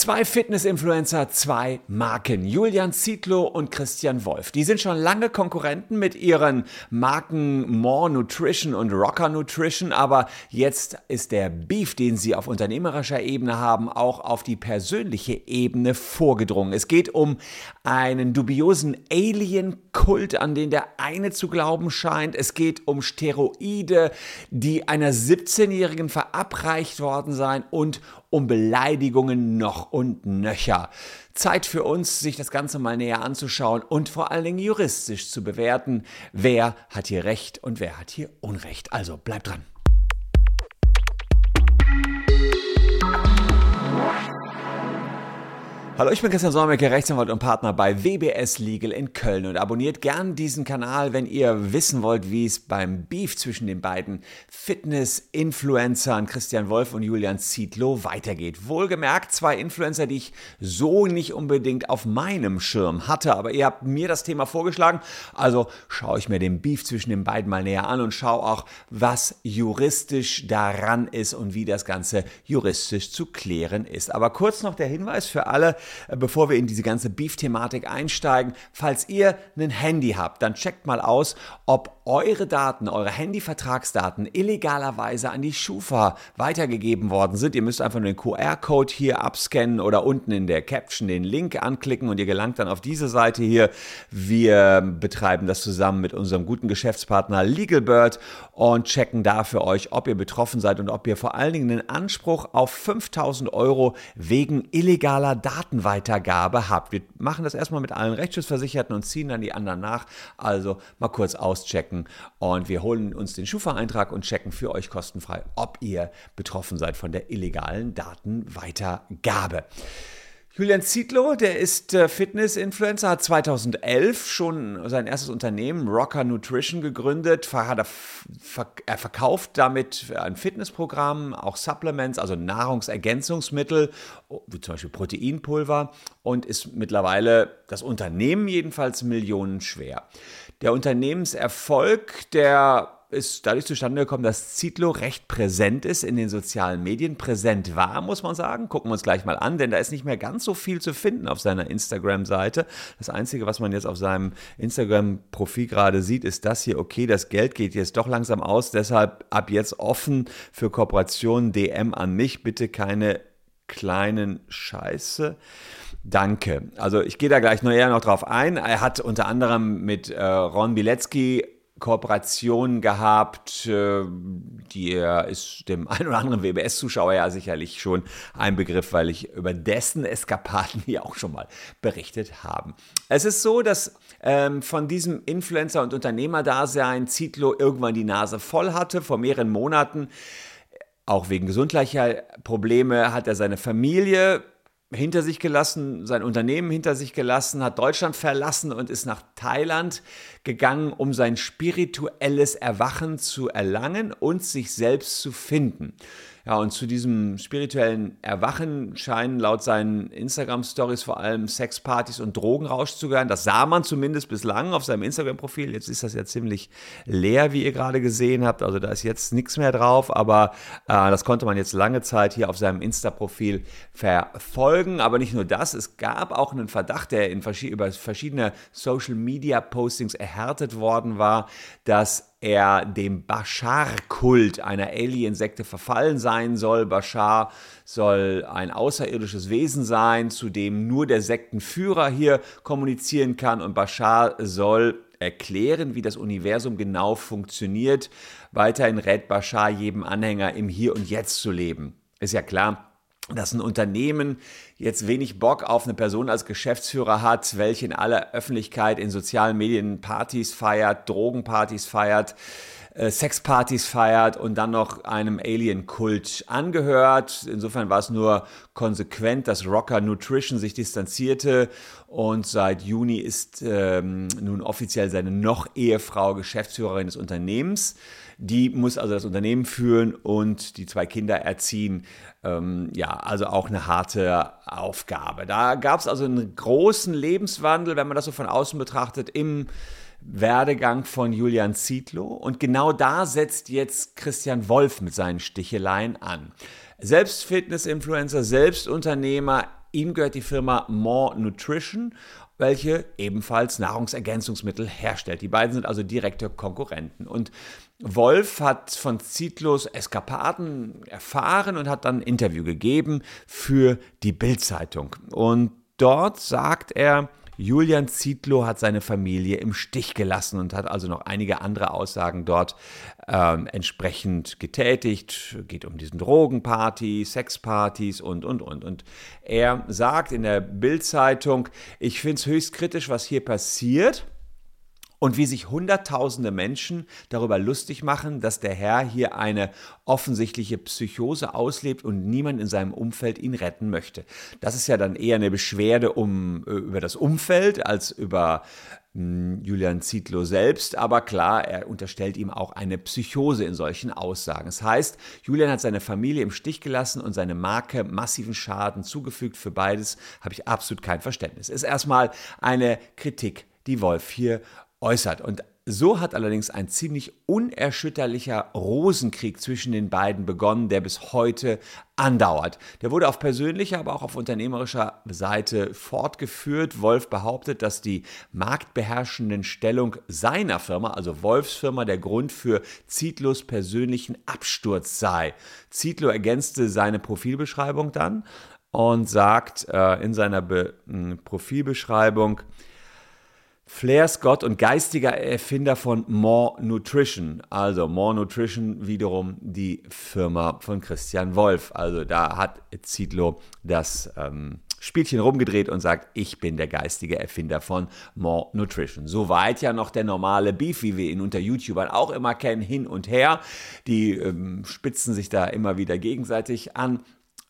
Zwei Fitness-Influencer, zwei Marken. Julian Zietlow und Christian Wolf. Die sind schon lange Konkurrenten mit ihren Marken More Nutrition und Rocker Nutrition, aber jetzt ist der Beef, den sie auf unternehmerischer Ebene haben, auch auf die persönliche Ebene vorgedrungen. Es geht um einen dubiosen Alien-Kult, an den der eine zu glauben scheint. Es geht um Steroide, die einer 17-Jährigen verabreicht worden seien und um Beleidigungen noch und nöcher. Zeit für uns, sich das Ganze mal näher anzuschauen und vor allen Dingen juristisch zu bewerten, wer hat hier Recht und wer hat hier Unrecht. Also bleibt dran. Hallo, ich bin Christian Solmecke, Rechtsanwalt und Partner bei WBS Legal in Köln und abonniert gern diesen Kanal, wenn ihr wissen wollt, wie es beim Beef zwischen den beiden Fitness-Influencern Christian Wolf und Julian Zietlow weitergeht. Wohlgemerkt zwei Influencer, die ich so nicht unbedingt auf meinem Schirm hatte, aber ihr habt mir das Thema vorgeschlagen, also schaue ich mir den Beef zwischen den beiden mal näher an und schaue auch, was juristisch daran ist und wie das Ganze juristisch zu klären ist. Aber kurz noch der Hinweis für alle, bevor wir in diese ganze Beef-Thematik einsteigen, falls ihr ein Handy habt, dann checkt mal aus, ob eure Daten, eure Handyvertragsdaten illegalerweise an die Schufa weitergegeben worden sind. Ihr müsst einfach nur den QR-Code hier abscannen oder unten in der Caption den Link anklicken und ihr gelangt dann auf diese Seite hier. Wir betreiben das zusammen mit unserem guten Geschäftspartner LegalBird und checken da für euch, ob ihr betroffen seid und ob ihr vor allen Dingen einen Anspruch auf 5000 Euro wegen illegaler Datenweitergabe habt. Wir machen das erstmal mit allen Rechtsschutzversicherten und ziehen dann die anderen nach. Also mal kurz auschecken checken und wir holen uns den Schufa-Eintrag und checken für euch kostenfrei, ob ihr betroffen seid von der illegalen Datenweitergabe. Julian Zietlow, der ist äh, Fitness-Influencer, hat 2011 schon sein erstes Unternehmen Rocker Nutrition gegründet. Er verkauft damit ein Fitnessprogramm, auch Supplements, also Nahrungsergänzungsmittel, wie zum Beispiel Proteinpulver und ist mittlerweile das Unternehmen jedenfalls millionenschwer. Der Unternehmenserfolg, der ist dadurch zustande gekommen, dass Zitlo recht präsent ist in den sozialen Medien, präsent war, muss man sagen. Gucken wir uns gleich mal an, denn da ist nicht mehr ganz so viel zu finden auf seiner Instagram-Seite. Das Einzige, was man jetzt auf seinem Instagram-Profil gerade sieht, ist das hier, okay, das Geld geht jetzt doch langsam aus, deshalb ab jetzt offen für Kooperationen, DM an mich, bitte keine kleinen Scheiße. Danke. Also ich gehe da gleich noch eher noch drauf ein. Er hat unter anderem mit äh, Ron Bilecki Kooperationen gehabt, äh, die ist dem ein oder anderen WBS-Zuschauer ja sicherlich schon ein Begriff, weil ich über dessen Eskapaden hier auch schon mal berichtet habe. Es ist so, dass ähm, von diesem Influencer- und Unternehmerdasein Zitlo irgendwann die Nase voll hatte, vor mehreren Monaten. Auch wegen gesundheitlicher Probleme hat er seine Familie hinter sich gelassen, sein Unternehmen hinter sich gelassen, hat Deutschland verlassen und ist nach Thailand gegangen, um sein spirituelles Erwachen zu erlangen und sich selbst zu finden. Ja, und zu diesem spirituellen Erwachen scheinen laut seinen Instagram-Stories vor allem Sexpartys und Drogenrausch zu gehören. Das sah man zumindest bislang auf seinem Instagram-Profil. Jetzt ist das ja ziemlich leer, wie ihr gerade gesehen habt. Also da ist jetzt nichts mehr drauf, aber äh, das konnte man jetzt lange Zeit hier auf seinem Insta-Profil verfolgen. Aber nicht nur das, es gab auch einen Verdacht, der in vers über verschiedene Social-Media-Postings erhärtet worden war, dass er dem Bashar-Kult einer Alien-Sekte verfallen sein soll. Bashar soll ein außerirdisches Wesen sein, zu dem nur der Sektenführer hier kommunizieren kann und Bashar soll erklären, wie das Universum genau funktioniert. Weiterhin rät Bashar jedem Anhänger im Hier und Jetzt zu leben. Ist ja klar, dass ein Unternehmen jetzt wenig Bock auf eine Person als Geschäftsführer hat, welche in aller Öffentlichkeit in sozialen Medien Partys feiert, Drogenpartys feiert, äh, Sexpartys feiert und dann noch einem Alien-Kult angehört. Insofern war es nur konsequent, dass Rocker Nutrition sich distanzierte und seit Juni ist ähm, nun offiziell seine noch Ehefrau Geschäftsführerin des Unternehmens. Die muss also das Unternehmen führen und die zwei Kinder erziehen. Ähm, ja, also auch eine harte Aufgabe. Da gab es also einen großen Lebenswandel, wenn man das so von außen betrachtet, im Werdegang von Julian Zietlow. Und genau da setzt jetzt Christian Wolf mit seinen Sticheleien an. Selbst Fitness-Influencer, selbst Unternehmer, ihm gehört die Firma More Nutrition, welche ebenfalls Nahrungsergänzungsmittel herstellt. Die beiden sind also direkte Konkurrenten. Und Wolf hat von Zietlos Eskapaden erfahren und hat dann ein Interview gegeben für die Bildzeitung. Und dort sagt er, Julian Zietlow hat seine Familie im Stich gelassen und hat also noch einige andere Aussagen dort ähm, entsprechend getätigt. Geht um diesen Drogenparty, Sexpartys und, und, und. Und er sagt in der Bildzeitung, ich finde es höchst kritisch, was hier passiert und wie sich Hunderttausende Menschen darüber lustig machen, dass der Herr hier eine offensichtliche Psychose auslebt und niemand in seinem Umfeld ihn retten möchte. Das ist ja dann eher eine Beschwerde um, äh, über das Umfeld als über hm, Julian Zietlow selbst, aber klar, er unterstellt ihm auch eine Psychose in solchen Aussagen. Das heißt, Julian hat seine Familie im Stich gelassen und seine Marke massiven Schaden zugefügt. Für beides habe ich absolut kein Verständnis. Ist erstmal eine Kritik, die Wolf hier äußert. Und so hat allerdings ein ziemlich unerschütterlicher Rosenkrieg zwischen den beiden begonnen, der bis heute andauert. Der wurde auf persönlicher, aber auch auf unternehmerischer Seite fortgeführt. Wolf behauptet, dass die marktbeherrschenden Stellung seiner Firma, also Wolfs Firma, der Grund für Zietlos persönlichen Absturz sei. Zietlow ergänzte seine Profilbeschreibung dann und sagt äh, in seiner Be Profilbeschreibung, Flair Scott und geistiger Erfinder von More Nutrition. Also More Nutrition wiederum die Firma von Christian Wolf. Also da hat Zietlow das ähm, Spielchen rumgedreht und sagt, ich bin der geistige Erfinder von More Nutrition. Soweit ja noch der normale Beef, wie wir ihn unter YouTubern auch immer kennen, hin und her. Die ähm, spitzen sich da immer wieder gegenseitig an.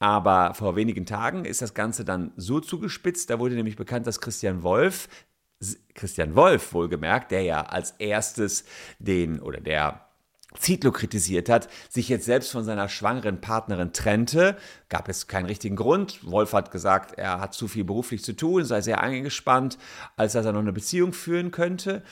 Aber vor wenigen Tagen ist das Ganze dann so zugespitzt, da wurde nämlich bekannt, dass Christian Wolf Christian Wolf wohlgemerkt, der ja als erstes den oder der Zietlow kritisiert hat, sich jetzt selbst von seiner schwangeren Partnerin trennte. Gab es keinen richtigen Grund. Wolf hat gesagt, er hat zu viel beruflich zu tun, sei sehr angespannt, als dass er noch eine Beziehung führen könnte.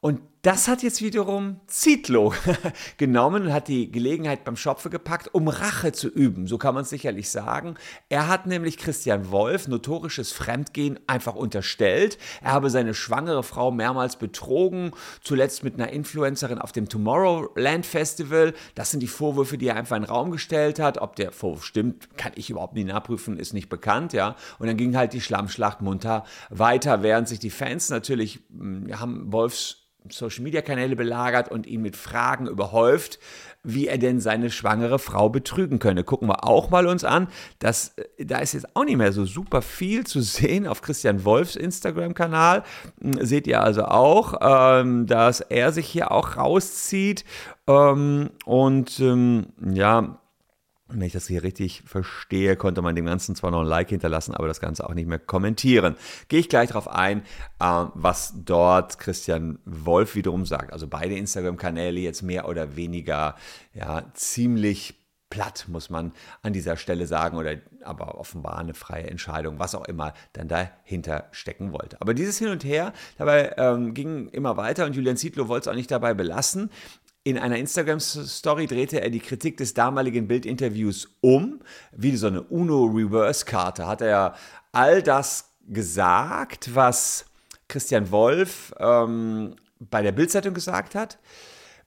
Und das hat jetzt wiederum Zietlow genommen und hat die Gelegenheit beim Schopfe gepackt, um Rache zu üben. So kann man es sicherlich sagen. Er hat nämlich Christian Wolf notorisches Fremdgehen einfach unterstellt. Er habe seine schwangere Frau mehrmals betrogen, zuletzt mit einer Influencerin auf dem Tomorrowland Festival. Das sind die Vorwürfe, die er einfach in den Raum gestellt hat. Ob der Vorwurf stimmt, kann ich überhaupt nicht nachprüfen, ist nicht bekannt, ja. Und dann ging halt die Schlammschlacht munter weiter, während sich die Fans natürlich hm, haben Wolfs Social-Media-Kanäle belagert und ihn mit Fragen überhäuft, wie er denn seine schwangere Frau betrügen könne. Gucken wir auch mal uns an. Das, äh, da ist jetzt auch nicht mehr so super viel zu sehen auf Christian Wolfs Instagram-Kanal. Hm, seht ihr also auch, ähm, dass er sich hier auch rauszieht. Ähm, und ähm, ja, wenn ich das hier richtig verstehe, konnte man dem Ganzen zwar noch ein Like hinterlassen, aber das Ganze auch nicht mehr kommentieren. Gehe ich gleich darauf ein, äh, was dort Christian Wolf wiederum sagt. Also beide Instagram-Kanäle jetzt mehr oder weniger ja, ziemlich platt, muss man an dieser Stelle sagen, oder aber offenbar eine freie Entscheidung, was auch immer dann dahinter stecken wollte. Aber dieses Hin und Her dabei ähm, ging immer weiter und Julian Zietlow wollte es auch nicht dabei belassen. In einer Instagram-Story drehte er die Kritik des damaligen Bildinterviews um. Wie so eine UNO-Reverse-Karte hat er all das gesagt, was Christian Wolf ähm, bei der Bildzeitung gesagt hat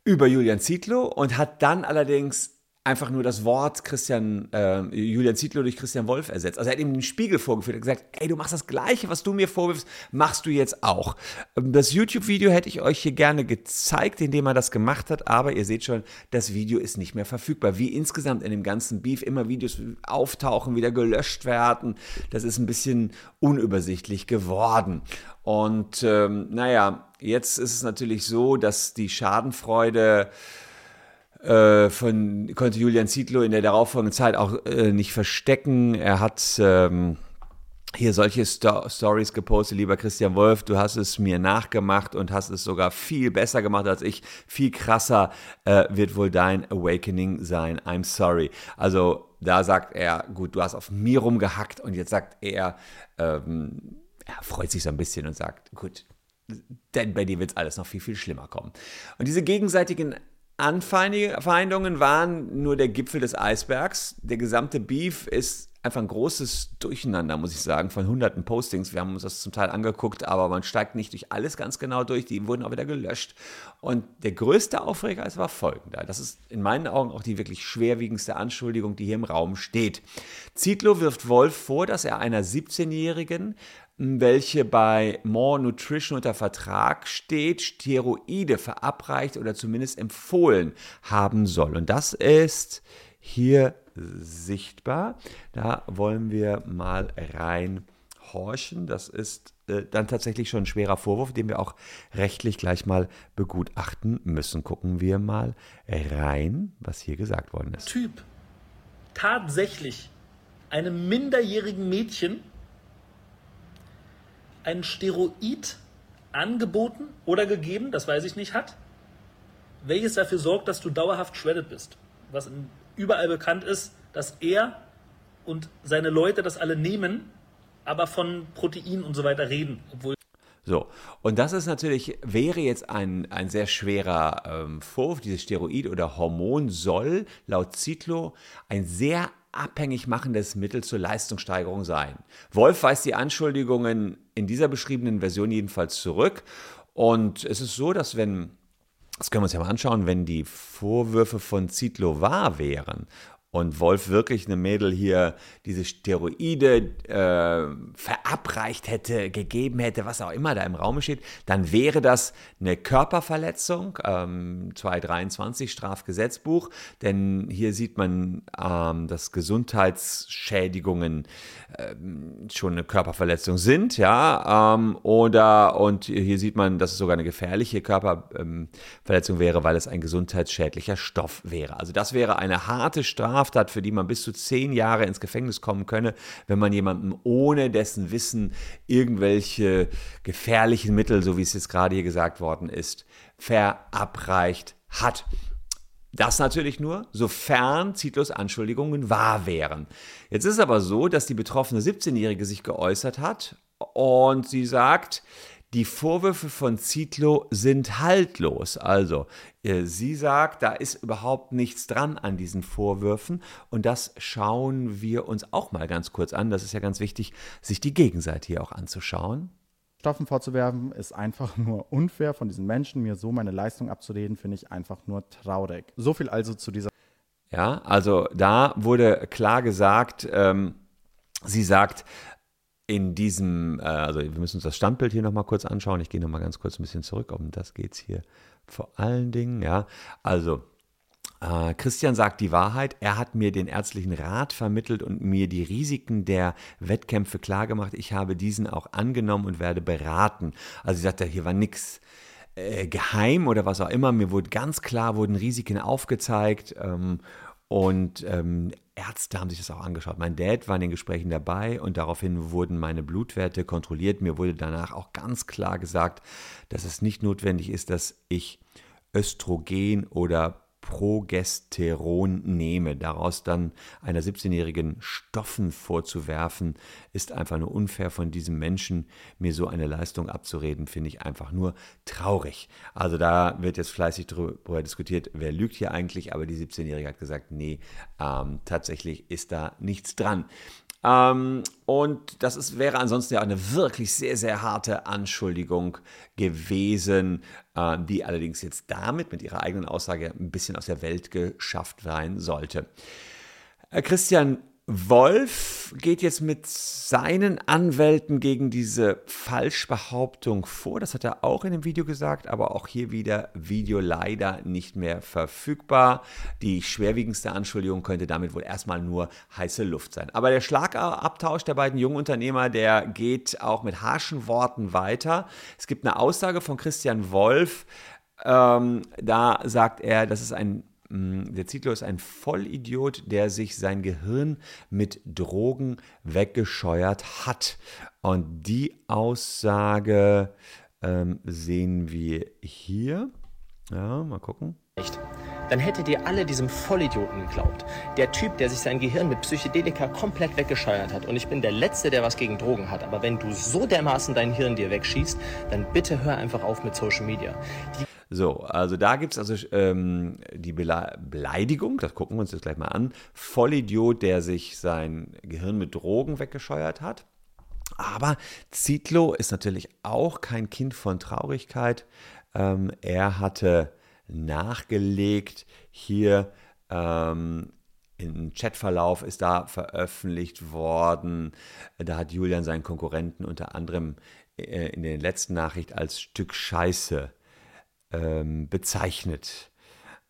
über Julian Zietlow und hat dann allerdings einfach nur das Wort Christian, äh, Julian Zietlow durch Christian Wolf ersetzt. Also er hat ihm den Spiegel vorgeführt und gesagt, ey, du machst das Gleiche, was du mir vorwirfst, machst du jetzt auch. Ähm, das YouTube-Video hätte ich euch hier gerne gezeigt, indem er das gemacht hat, aber ihr seht schon, das Video ist nicht mehr verfügbar. Wie insgesamt in dem ganzen Beef immer Videos auftauchen, wieder gelöscht werden, das ist ein bisschen unübersichtlich geworden. Und ähm, naja, jetzt ist es natürlich so, dass die Schadenfreude von, konnte Julian Zietlow in der darauffolgenden Zeit auch äh, nicht verstecken. Er hat ähm, hier solche Sto Stories gepostet, lieber Christian Wolf, du hast es mir nachgemacht und hast es sogar viel besser gemacht als ich. Viel krasser äh, wird wohl dein Awakening sein. I'm sorry. Also da sagt er, gut, du hast auf mir rumgehackt und jetzt sagt er, ähm, er freut sich so ein bisschen und sagt, gut, denn bei dir wird es alles noch viel, viel schlimmer kommen. Und diese gegenseitigen Anfeindungen waren nur der Gipfel des Eisbergs. Der gesamte Beef ist einfach ein großes Durcheinander, muss ich sagen, von hunderten Postings. Wir haben uns das zum Teil angeguckt, aber man steigt nicht durch alles ganz genau durch. Die wurden auch wieder gelöscht. Und der größte Aufreger ist war folgender. Das ist in meinen Augen auch die wirklich schwerwiegendste Anschuldigung, die hier im Raum steht. Zietlow wirft Wolf vor, dass er einer 17-Jährigen welche bei More Nutrition unter Vertrag steht, Steroide verabreicht oder zumindest empfohlen haben soll. Und das ist hier sichtbar. Da wollen wir mal reinhorchen. Das ist äh, dann tatsächlich schon ein schwerer Vorwurf, den wir auch rechtlich gleich mal begutachten müssen. Gucken wir mal rein, was hier gesagt worden ist. Typ tatsächlich einem minderjährigen Mädchen ein Steroid angeboten oder gegeben, das weiß ich nicht, hat, welches dafür sorgt, dass du dauerhaft shredded bist. Was überall bekannt ist, dass er und seine Leute das alle nehmen, aber von Protein und so weiter reden, obwohl so, und das ist natürlich, wäre jetzt ein, ein sehr schwerer ähm, Vorwurf. Dieses Steroid oder Hormon soll laut Zitlo ein sehr abhängig machendes Mittel zur Leistungssteigerung sein. Wolf weist die Anschuldigungen in dieser beschriebenen Version jedenfalls zurück. Und es ist so, dass wenn das können wir uns ja mal anschauen, wenn die Vorwürfe von Zitlo wahr wären und Wolf wirklich eine Mädel hier diese Steroide äh, verabreicht hätte, gegeben hätte, was auch immer da im Raum steht, dann wäre das eine Körperverletzung, ähm, 223 Strafgesetzbuch, denn hier sieht man, ähm, dass Gesundheitsschädigungen ähm, schon eine Körperverletzung sind, ja, ähm, oder und hier sieht man, dass es sogar eine gefährliche Körperverletzung wäre, weil es ein gesundheitsschädlicher Stoff wäre. Also das wäre eine harte Strafe Straftat, für die man bis zu zehn Jahre ins Gefängnis kommen könne, wenn man jemandem ohne dessen Wissen irgendwelche gefährlichen Mittel, so wie es jetzt gerade hier gesagt worden ist, verabreicht hat. Das natürlich nur, sofern Zitlos Anschuldigungen wahr wären. Jetzt ist aber so, dass die betroffene 17-Jährige sich geäußert hat und sie sagt, die Vorwürfe von Zitlo sind haltlos. Also, äh, sie sagt, da ist überhaupt nichts dran an diesen Vorwürfen. Und das schauen wir uns auch mal ganz kurz an. Das ist ja ganz wichtig, sich die Gegenseite hier auch anzuschauen. Stoffen vorzuwerfen, ist einfach nur unfair von diesen Menschen. Mir so meine Leistung abzureden, finde ich einfach nur traurig. So viel also zu dieser. Ja, also da wurde klar gesagt, ähm, sie sagt, in diesem, äh, also wir müssen uns das Standbild hier nochmal kurz anschauen. Ich gehe nochmal ganz kurz ein bisschen zurück. Um das geht es hier vor allen Dingen, ja. Also, äh, Christian sagt die Wahrheit. Er hat mir den ärztlichen Rat vermittelt und mir die Risiken der Wettkämpfe klargemacht. Ich habe diesen auch angenommen und werde beraten. Also, sie sagt, hier war nichts äh, geheim oder was auch immer. Mir wurde ganz klar, wurden Risiken aufgezeigt. Ähm, und ähm, Ärzte haben sich das auch angeschaut. Mein Dad war in den Gesprächen dabei und daraufhin wurden meine Blutwerte kontrolliert. Mir wurde danach auch ganz klar gesagt, dass es nicht notwendig ist, dass ich Östrogen oder Progesteron nehme. Daraus dann einer 17-jährigen Stoffen vorzuwerfen, ist einfach nur unfair von diesem Menschen, mir so eine Leistung abzureden, finde ich einfach nur traurig. Also da wird jetzt fleißig darüber diskutiert, wer lügt hier eigentlich, aber die 17-Jährige hat gesagt, nee, ähm, tatsächlich ist da nichts dran. Ähm, und das ist, wäre ansonsten ja eine wirklich sehr, sehr harte Anschuldigung gewesen, äh, die allerdings jetzt damit mit ihrer eigenen Aussage ein bisschen aus der Welt geschafft sein sollte. Äh, Christian Wolf geht jetzt mit seinen Anwälten gegen diese Falschbehauptung vor. Das hat er auch in dem Video gesagt, aber auch hier wieder Video leider nicht mehr verfügbar. Die schwerwiegendste Anschuldigung könnte damit wohl erstmal nur heiße Luft sein. Aber der Schlagabtausch der beiden jungen Unternehmer, der geht auch mit harschen Worten weiter. Es gibt eine Aussage von Christian Wolf. Ähm, da sagt er, das ist ein der Zitlo ist ein Vollidiot, der sich sein Gehirn mit Drogen weggescheuert hat. Und die Aussage ähm, sehen wir hier. Ja, mal gucken. Echt? Dann hättet ihr alle diesem Vollidioten geglaubt. Der Typ, der sich sein Gehirn mit Psychedelika komplett weggescheuert hat. Und ich bin der Letzte, der was gegen Drogen hat. Aber wenn du so dermaßen dein Hirn dir wegschießt, dann bitte hör einfach auf mit Social Media. Die So, also da gibt es also ähm, die Bele Beleidigung, das gucken wir uns jetzt gleich mal an. Vollidiot, der sich sein Gehirn mit Drogen weggescheuert hat. Aber Zitlo ist natürlich auch kein Kind von Traurigkeit. Ähm, er hatte nachgelegt hier ähm, im Chatverlauf ist da veröffentlicht worden. Da hat Julian seinen Konkurrenten unter anderem äh, in der letzten Nachricht als Stück Scheiße ähm, bezeichnet.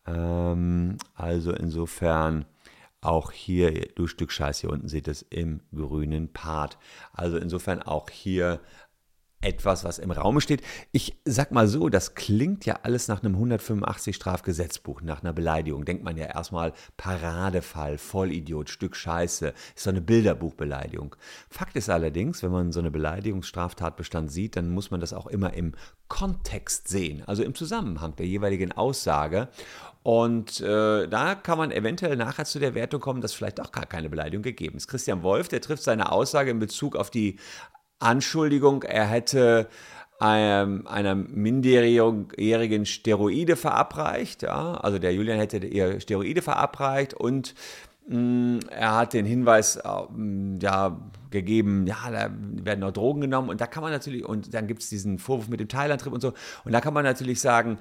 Ähm, also insofern auch hier, du Stück Scheiße, hier unten seht es im grünen Part. Also insofern auch hier etwas, was im Raum steht. Ich sag mal so, das klingt ja alles nach einem 185 Strafgesetzbuch, nach einer Beleidigung. Denkt man ja erstmal Paradefall, Vollidiot, Stück Scheiße, ist so eine Bilderbuchbeleidigung. Fakt ist allerdings, wenn man so eine Beleidigungsstraftatbestand sieht, dann muss man das auch immer im Kontext sehen, also im Zusammenhang der jeweiligen Aussage. Und äh, da kann man eventuell nachher zu der Wertung kommen, dass vielleicht auch gar keine Beleidigung gegeben ist. Christian Wolf, der trifft seine Aussage in Bezug auf die Anschuldigung, er hätte einem, einer Minderjährigen Steroide verabreicht. Ja? Also der Julian hätte ihr Steroide verabreicht und mh, mm, er hat den Hinweis äh, ja, gegeben, ja, da werden noch Drogen genommen und da kann man natürlich, und dann gibt es diesen Vorwurf mit dem Thailand-Trip und so, und da kann man natürlich sagen,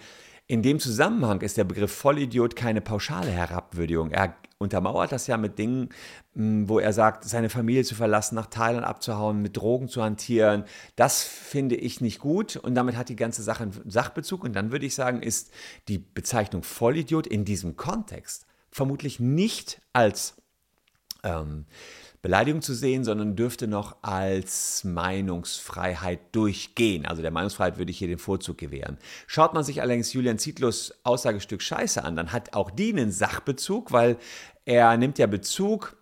in dem Zusammenhang ist der Begriff Vollidiot keine pauschale Herabwürdigung. Er untermauert das ja mit Dingen, hm, wo er sagt, seine Familie zu verlassen, nach Thailand abzuhauen, mit Drogen zu hantieren. Das finde ich nicht gut und damit hat die ganze Sache einen Sachbezug. Und dann würde ich sagen, ist die Bezeichnung Vollidiot in diesem Kontext vermutlich nicht als ähm, Beleidigung zu sehen, sondern dürfte noch als Meinungsfreiheit durchgehen. Also der Meinungsfreiheit würde ich hier den Vorzug gewähren. Schaut man sich allerdings Julian Zietlos Aussagestück Scheiße an, dann hat auch die einen Sachbezug, weil er nimmt ja Bezug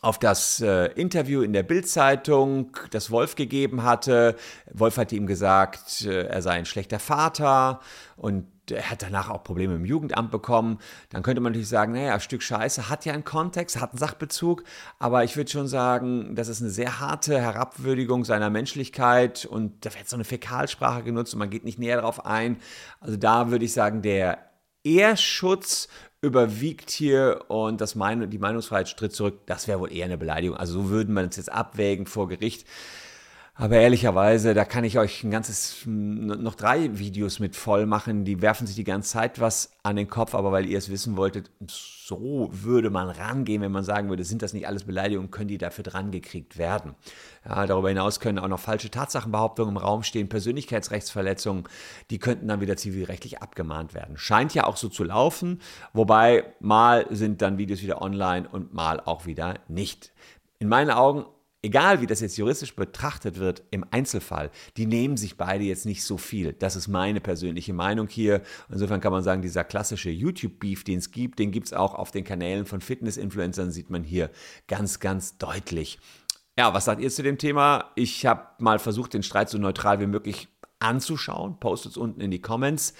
auf das äh, Interview in der Bildzeitung, das Wolf gegeben hatte. Wolf hatte ihm gesagt, äh, er sei ein schlechter Vater und er hat danach auch Probleme im Jugendamt bekommen. Dann könnte man natürlich sagen, naja, ein Stück Scheiße hat ja einen Kontext, hat einen Sachbezug, aber ich würde schon sagen, das ist eine sehr harte Herabwürdigung seiner Menschlichkeit und da wird so eine Fäkalsprache genutzt und man geht nicht näher darauf ein. Also da würde ich sagen, der Ehrschutz überwiegt hier und das Mein die Meinungsfreiheit tritt zurück. Das wäre wohl eher eine Beleidigung. Also so würden wir es jetzt abwägen vor Gericht. Aber ehrlicherweise, da kann ich euch ein ganzes, noch drei Videos mit voll machen. Die werfen sich die ganze Zeit was an den Kopf, aber weil ihr es wissen wolltet, so würde man rangehen, wenn man sagen würde, sind das nicht alles Beleidigungen, können die dafür dran gekriegt werden. Ja, darüber hinaus können auch noch falsche Tatsachenbehauptungen im Raum stehen, Persönlichkeitsrechtsverletzungen, die könnten dann wieder zivilrechtlich abgemahnt werden. Scheint ja auch so zu laufen, wobei mal sind dann Videos wieder online und mal auch wieder nicht. In meinen Augen egal wie das jetzt juristisch betrachtet wird im Einzelfall, die nehmen sich beide jetzt nicht so viel. Das ist meine persönliche Meinung hier. Insofern kann man sagen, dieser klassische YouTube-Beef, den es gibt, den gibt es auch auf den Kanälen von Fitness-Influencern, sieht man hier ganz, ganz deutlich. Ja, was sagt ihr zu dem Thema? Ich habe mal versucht, den Streit so neutral wie möglich anzuschauen. Postet es unten in die Comments.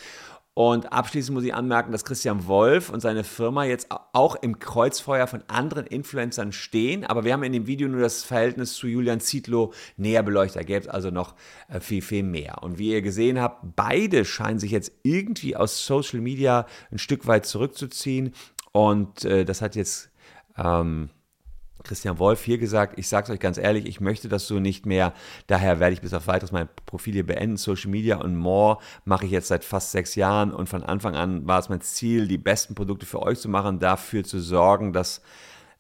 Und abschließend muss ich anmerken, dass Christian Wolf und seine Firma jetzt auch im Kreuzfeuer von anderen Influencern stehen. Aber wir haben in dem Video nur das Verhältnis zu Julian Zietlow näher beleuchtet. Da gäbe es also noch äh, viel, viel mehr. Und wie ihr gesehen habt, beide scheinen sich jetzt irgendwie aus Social Media ein Stück weit zurückzuziehen. Und äh, das hat jetzt ähm, Christian Wolf hier gesagt, ich sage es euch ganz ehrlich, ich möchte das so nicht mehr. Daher werde ich bis auf weiteres mein Profil hier beenden. Social Media und More mache ich jetzt seit fast sechs Jahren und von Anfang an war es mein Ziel, die besten Produkte für euch zu machen, dafür zu sorgen, dass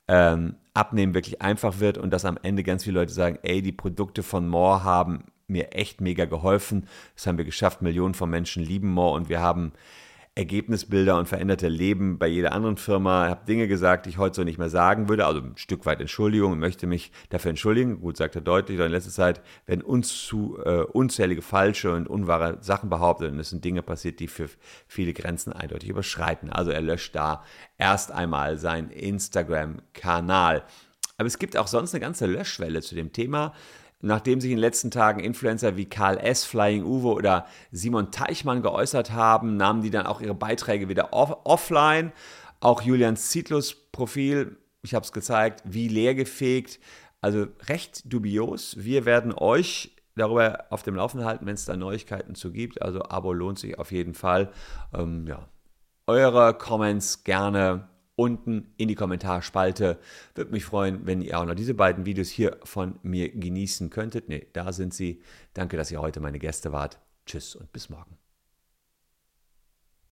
ähm, Abnehmen wirklich einfach wird und dass am Ende ganz viele Leute sagen, ey, die Produkte von More haben mir echt mega geholfen. Das haben wir geschafft. Millionen von Menschen lieben More und wir haben Ergebnisbilder und veränderte Leben bei jeder anderen Firma. Ich habe Dinge gesagt, die ich heute so nicht mehr sagen würde. Also ein Stück weit Entschuldigung und möchte mich dafür entschuldigen. Gut, sagt er deutlich. In letzter Zeit werden uns zu äh, unzählige falsche und unwahre Sachen behauptet und es sind Dinge passiert, die für viele Grenzen eindeutig überschreiten. Also er löscht da erst einmal seinen Instagram-Kanal. Aber es gibt auch sonst eine ganze Löschwelle zu dem Thema nachdem sich in den letzten Tagen Influencer wie Karl S., Flying Uwe oder Simon Teichmann geäußert haben, nahmen die dann auch ihre Beiträge wieder off offline. Auch Julians Zitlus Profil, ich habe es gezeigt, wie leergefegt. Also recht dubios. Wir werden euch darüber auf dem Laufenden halten, wenn es da Neuigkeiten zu gibt. Also Abo lohnt sich auf jeden Fall. Ähm, ja. Eure Comments gerne unten in die Kommentarspalte. Würde mich freuen, wenn ihr auch noch diese beiden Videos hier von mir genießen könntet. Ne, da sind sie. Danke, dass ihr heute meine Gäste wart. Tschüss und bis morgen.